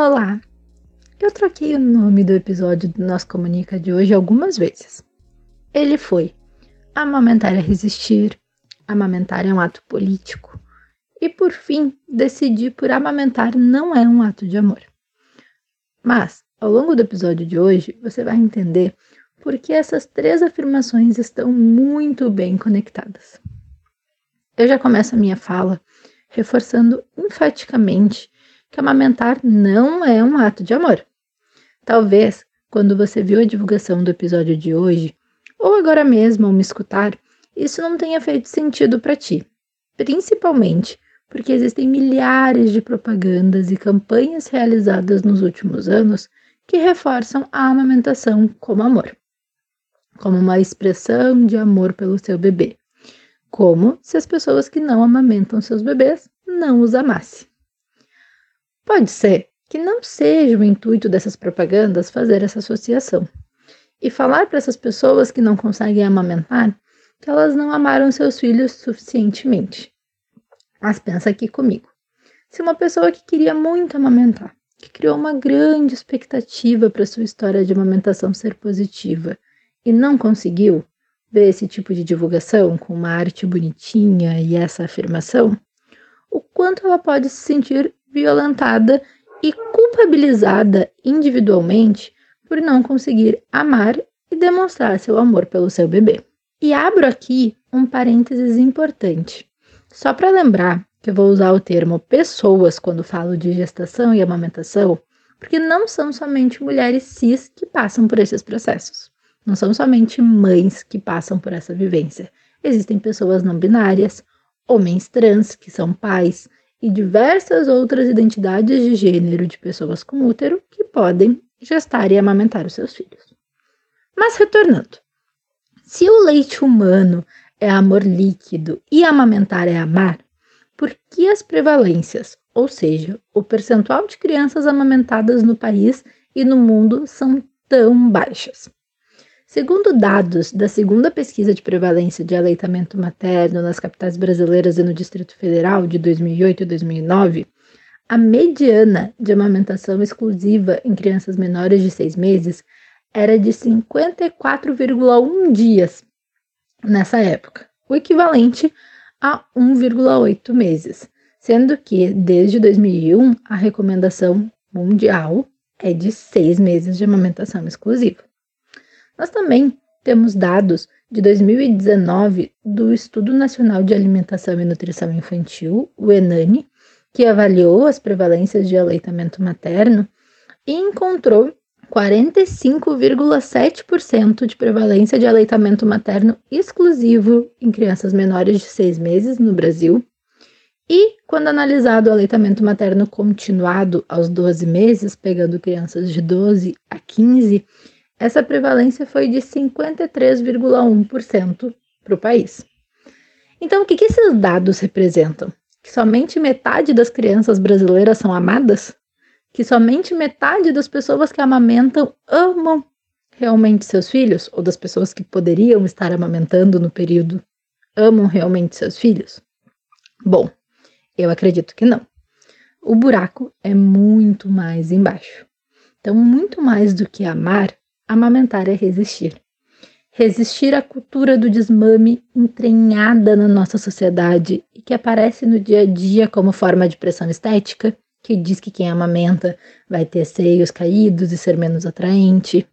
Olá! Eu troquei o nome do episódio do Nós Comunica de hoje algumas vezes. Ele foi Amamentar é resistir, amamentar é um ato político e, por fim, decidi por amamentar não é um ato de amor. Mas, ao longo do episódio de hoje, você vai entender por que essas três afirmações estão muito bem conectadas. Eu já começo a minha fala reforçando enfaticamente que amamentar não é um ato de amor. Talvez, quando você viu a divulgação do episódio de hoje, ou agora mesmo ao me escutar, isso não tenha feito sentido para ti, principalmente porque existem milhares de propagandas e campanhas realizadas nos últimos anos que reforçam a amamentação como amor, como uma expressão de amor pelo seu bebê, como se as pessoas que não amamentam seus bebês não os amassem. Pode ser que não seja o intuito dessas propagandas fazer essa associação e falar para essas pessoas que não conseguem amamentar que elas não amaram seus filhos suficientemente. Mas pensa aqui comigo. Se uma pessoa que queria muito amamentar, que criou uma grande expectativa para sua história de amamentação ser positiva e não conseguiu ver esse tipo de divulgação com uma arte bonitinha e essa afirmação, o quanto ela pode se sentir violentada e culpabilizada individualmente por não conseguir amar e demonstrar seu amor pelo seu bebê. E abro aqui um parênteses importante, só para lembrar que eu vou usar o termo pessoas quando falo de gestação e amamentação, porque não são somente mulheres cis que passam por esses processos. Não são somente mães que passam por essa vivência. Existem pessoas não binárias, homens trans que são pais, e diversas outras identidades de gênero de pessoas com útero que podem gestar e amamentar os seus filhos. Mas retornando, se o leite humano é amor líquido e amamentar é amar, por que as prevalências, ou seja, o percentual de crianças amamentadas no país e no mundo são tão baixas? Segundo dados da segunda pesquisa de prevalência de aleitamento materno nas capitais brasileiras e no Distrito Federal de 2008 e 2009, a mediana de amamentação exclusiva em crianças menores de 6 meses era de 54,1 dias nessa época, o equivalente a 1,8 meses, sendo que desde 2001 a recomendação mundial é de 6 meses de amamentação exclusiva. Nós também temos dados de 2019 do Estudo Nacional de Alimentação e Nutrição Infantil, o ENANI, que avaliou as prevalências de aleitamento materno e encontrou 45,7% de prevalência de aleitamento materno exclusivo em crianças menores de 6 meses no Brasil. E, quando analisado o aleitamento materno continuado aos 12 meses, pegando crianças de 12 a 15, essa prevalência foi de 53,1% para o país. Então, o que, que esses dados representam? Que somente metade das crianças brasileiras são amadas? Que somente metade das pessoas que amamentam amam realmente seus filhos? Ou das pessoas que poderiam estar amamentando no período amam realmente seus filhos? Bom, eu acredito que não. O buraco é muito mais embaixo. Então, muito mais do que amar, Amamentar é resistir. Resistir à cultura do desmame entranhada na nossa sociedade e que aparece no dia a dia como forma de pressão estética, que diz que quem amamenta vai ter seios caídos e ser menos atraente.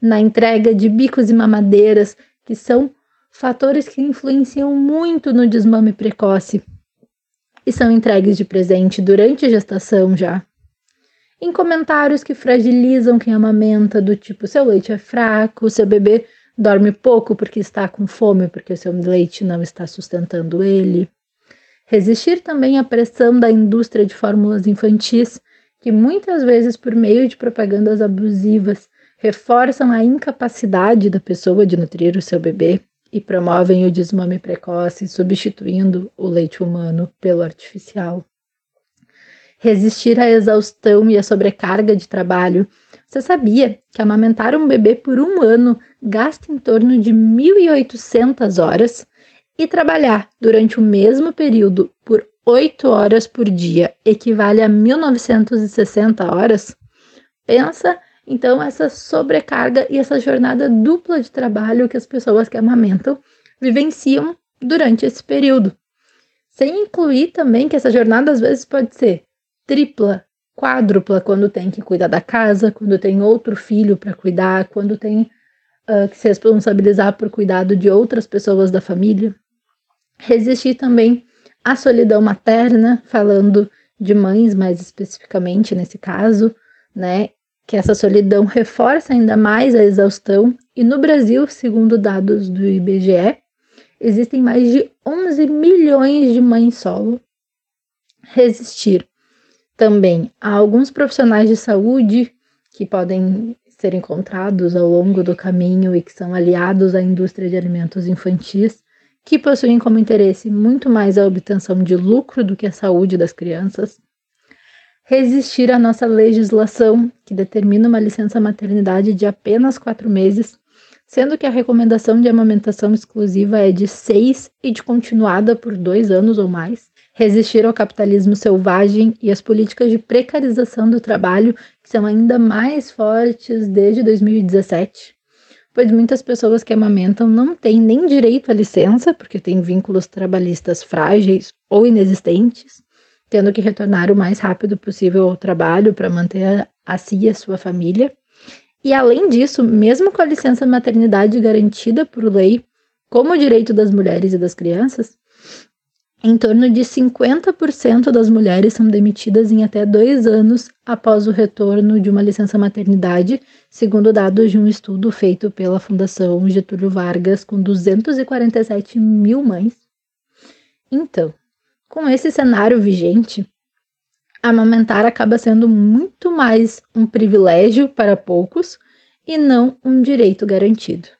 Na entrega de bicos e mamadeiras, que são fatores que influenciam muito no desmame precoce e são entregues de presente durante a gestação já, em comentários que fragilizam quem amamenta, do tipo: seu leite é fraco, seu bebê dorme pouco porque está com fome, porque seu leite não está sustentando ele. Resistir também à pressão da indústria de fórmulas infantis, que muitas vezes, por meio de propagandas abusivas, reforçam a incapacidade da pessoa de nutrir o seu bebê e promovem o desmame precoce, substituindo o leite humano pelo artificial. Resistir à exaustão e à sobrecarga de trabalho. Você sabia que amamentar um bebê por um ano gasta em torno de 1.800 horas e trabalhar durante o mesmo período por 8 horas por dia equivale a 1.960 horas? Pensa então, essa sobrecarga e essa jornada dupla de trabalho que as pessoas que amamentam vivenciam durante esse período. Sem incluir também que essa jornada às vezes pode ser tripla, quádrupla, quando tem que cuidar da casa, quando tem outro filho para cuidar, quando tem uh, que se responsabilizar por cuidado de outras pessoas da família. Resistir também à solidão materna, falando de mães mais especificamente nesse caso, né? que essa solidão reforça ainda mais a exaustão, e no Brasil, segundo dados do IBGE, existem mais de 11 milhões de mães solo. Resistir também a alguns profissionais de saúde que podem ser encontrados ao longo do caminho e que são aliados à indústria de alimentos infantis, que possuem como interesse muito mais a obtenção de lucro do que a saúde das crianças resistir à nossa legislação, que determina uma licença maternidade de apenas quatro meses, sendo que a recomendação de amamentação exclusiva é de seis e de continuada por dois anos ou mais. Resistir ao capitalismo selvagem e às políticas de precarização do trabalho, que são ainda mais fortes desde 2017 pois muitas pessoas que amamentam não têm nem direito à licença, porque têm vínculos trabalhistas frágeis ou inexistentes, tendo que retornar o mais rápido possível ao trabalho para manter a si e a sua família. E além disso, mesmo com a licença maternidade garantida por lei como direito das mulheres e das crianças, em torno de 50% das mulheres são demitidas em até dois anos após o retorno de uma licença maternidade, segundo dados de um estudo feito pela Fundação Getúlio Vargas com 247 mil mães. Então, com esse cenário vigente, amamentar acaba sendo muito mais um privilégio para poucos e não um direito garantido.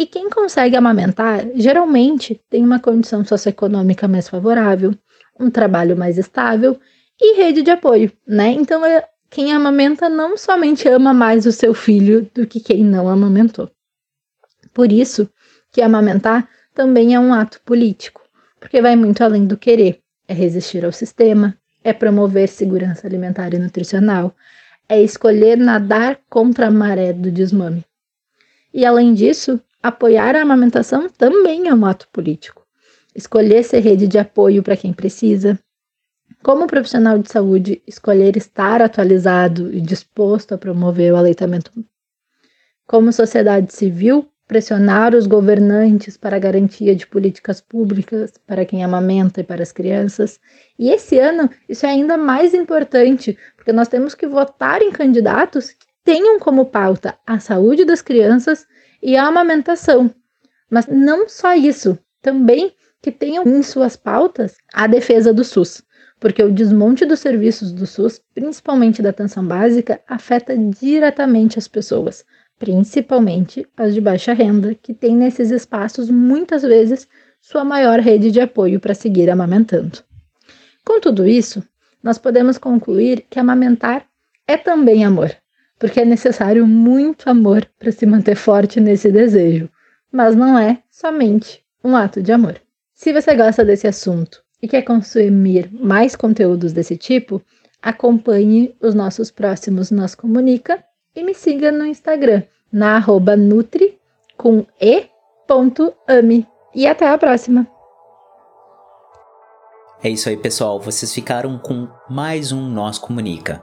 E quem consegue amamentar geralmente tem uma condição socioeconômica mais favorável, um trabalho mais estável e rede de apoio, né? Então, é, quem amamenta não somente ama mais o seu filho do que quem não amamentou. Por isso que amamentar também é um ato político porque vai muito além do querer. É resistir ao sistema, é promover segurança alimentar e nutricional, é escolher nadar contra a maré do desmame. E além disso, apoiar a amamentação também é um ato político. Escolher ser rede de apoio para quem precisa. Como profissional de saúde, escolher estar atualizado e disposto a promover o aleitamento. Como sociedade civil, pressionar os governantes para a garantia de políticas públicas para quem amamenta e para as crianças. E esse ano isso é ainda mais importante, porque nós temos que votar em candidatos que tenham como pauta a saúde das crianças e a amamentação. Mas não só isso, também que tenham em suas pautas a defesa do SUS, porque o desmonte dos serviços do SUS, principalmente da atenção básica, afeta diretamente as pessoas principalmente as de baixa renda, que têm nesses espaços muitas vezes sua maior rede de apoio para seguir amamentando. Com tudo isso, nós podemos concluir que amamentar é também amor, porque é necessário muito amor para se manter forte nesse desejo, mas não é somente um ato de amor. Se você gosta desse assunto e quer consumir mais conteúdos desse tipo, acompanhe os nossos próximos Nós Comunica e me siga no Instagram, na arroba nutri com. E até a próxima! É isso aí, pessoal. Vocês ficaram com mais um Nós Comunica.